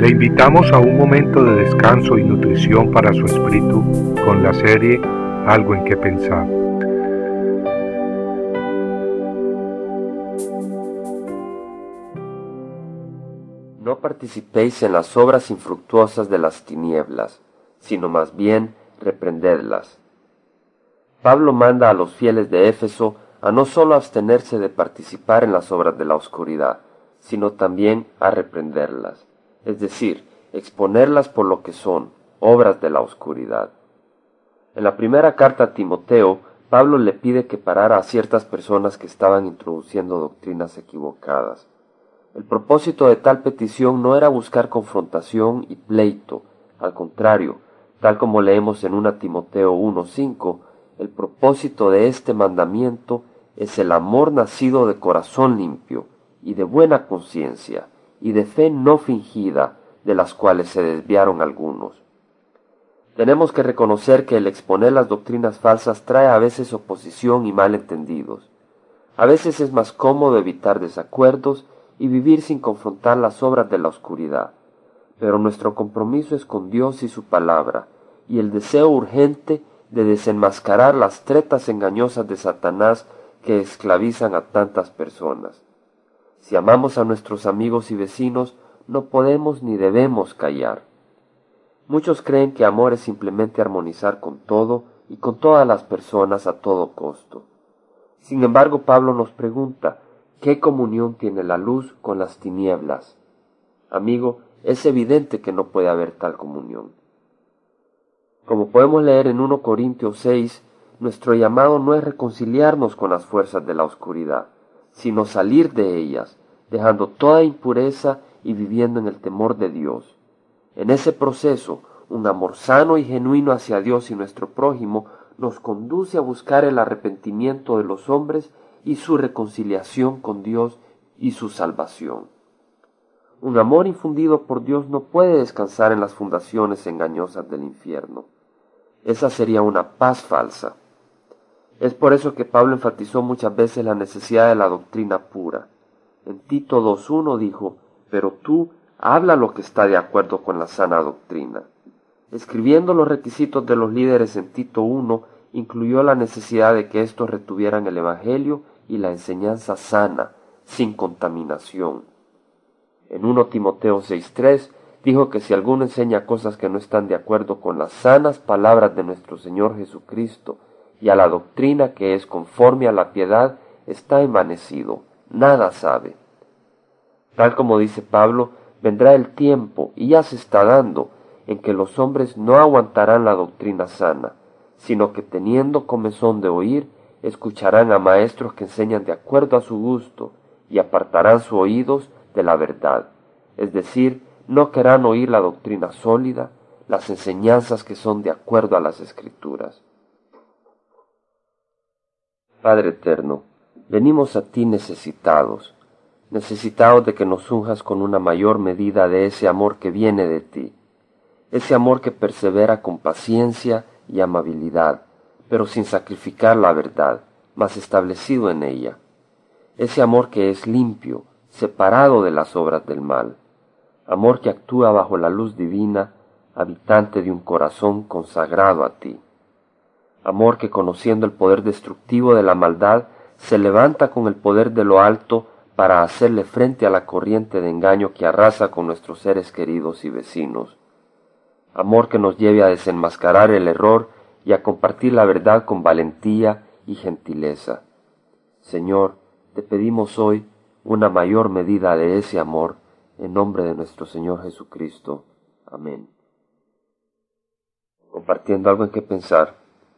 Le invitamos a un momento de descanso y nutrición para su espíritu con la serie Algo en que pensar. No participéis en las obras infructuosas de las tinieblas, sino más bien reprendedlas. Pablo manda a los fieles de Éfeso a no sólo abstenerse de participar en las obras de la oscuridad, sino también a reprenderlas, es decir, exponerlas por lo que son, obras de la oscuridad. En la primera carta a Timoteo, Pablo le pide que parara a ciertas personas que estaban introduciendo doctrinas equivocadas. El propósito de tal petición no era buscar confrontación y pleito, al contrario, tal como leemos en 1 Timoteo 1.5, el propósito de este mandamiento es el amor nacido de corazón limpio y de buena conciencia y de fe no fingida de las cuales se desviaron algunos. Tenemos que reconocer que el exponer las doctrinas falsas trae a veces oposición y malentendidos. A veces es más cómodo evitar desacuerdos y vivir sin confrontar las obras de la oscuridad. Pero nuestro compromiso es con Dios y su palabra, y el deseo urgente de desenmascarar las tretas engañosas de Satanás que esclavizan a tantas personas. Si amamos a nuestros amigos y vecinos, no podemos ni debemos callar. Muchos creen que amor es simplemente armonizar con todo y con todas las personas a todo costo. Sin embargo, Pablo nos pregunta, ¿qué comunión tiene la luz con las tinieblas? Amigo, es evidente que no puede haber tal comunión. Como podemos leer en 1 Corintios 6, nuestro llamado no es reconciliarnos con las fuerzas de la oscuridad, sino salir de ellas, dejando toda impureza y viviendo en el temor de Dios. En ese proceso, un amor sano y genuino hacia Dios y nuestro prójimo nos conduce a buscar el arrepentimiento de los hombres y su reconciliación con Dios y su salvación. Un amor infundido por Dios no puede descansar en las fundaciones engañosas del infierno. Esa sería una paz falsa. Es por eso que Pablo enfatizó muchas veces la necesidad de la doctrina pura. En Tito 2.1 dijo, pero tú habla lo que está de acuerdo con la sana doctrina. Escribiendo los requisitos de los líderes en Tito 1, incluyó la necesidad de que éstos retuvieran el Evangelio y la enseñanza sana, sin contaminación. En 1 Timoteo 6.3 dijo que si alguno enseña cosas que no están de acuerdo con las sanas palabras de nuestro Señor Jesucristo, y a la doctrina que es conforme a la piedad está envanecido, nada sabe. Tal como dice Pablo, vendrá el tiempo, y ya se está dando, en que los hombres no aguantarán la doctrina sana, sino que teniendo comezón de oír, escucharán a maestros que enseñan de acuerdo a su gusto, y apartarán sus oídos de la verdad, es decir, no querrán oír la doctrina sólida, las enseñanzas que son de acuerdo a las escrituras. Padre eterno, venimos a ti necesitados, necesitados de que nos unjas con una mayor medida de ese amor que viene de ti, ese amor que persevera con paciencia y amabilidad, pero sin sacrificar la verdad, mas establecido en ella, ese amor que es limpio, separado de las obras del mal, amor que actúa bajo la luz divina, habitante de un corazón consagrado a ti amor que conociendo el poder destructivo de la maldad, se levanta con el poder de lo alto para hacerle frente a la corriente de engaño que arrasa con nuestros seres queridos y vecinos. Amor que nos lleve a desenmascarar el error y a compartir la verdad con valentía y gentileza. Señor, te pedimos hoy una mayor medida de ese amor en nombre de nuestro Señor Jesucristo. Amén. Compartiendo algo en que pensar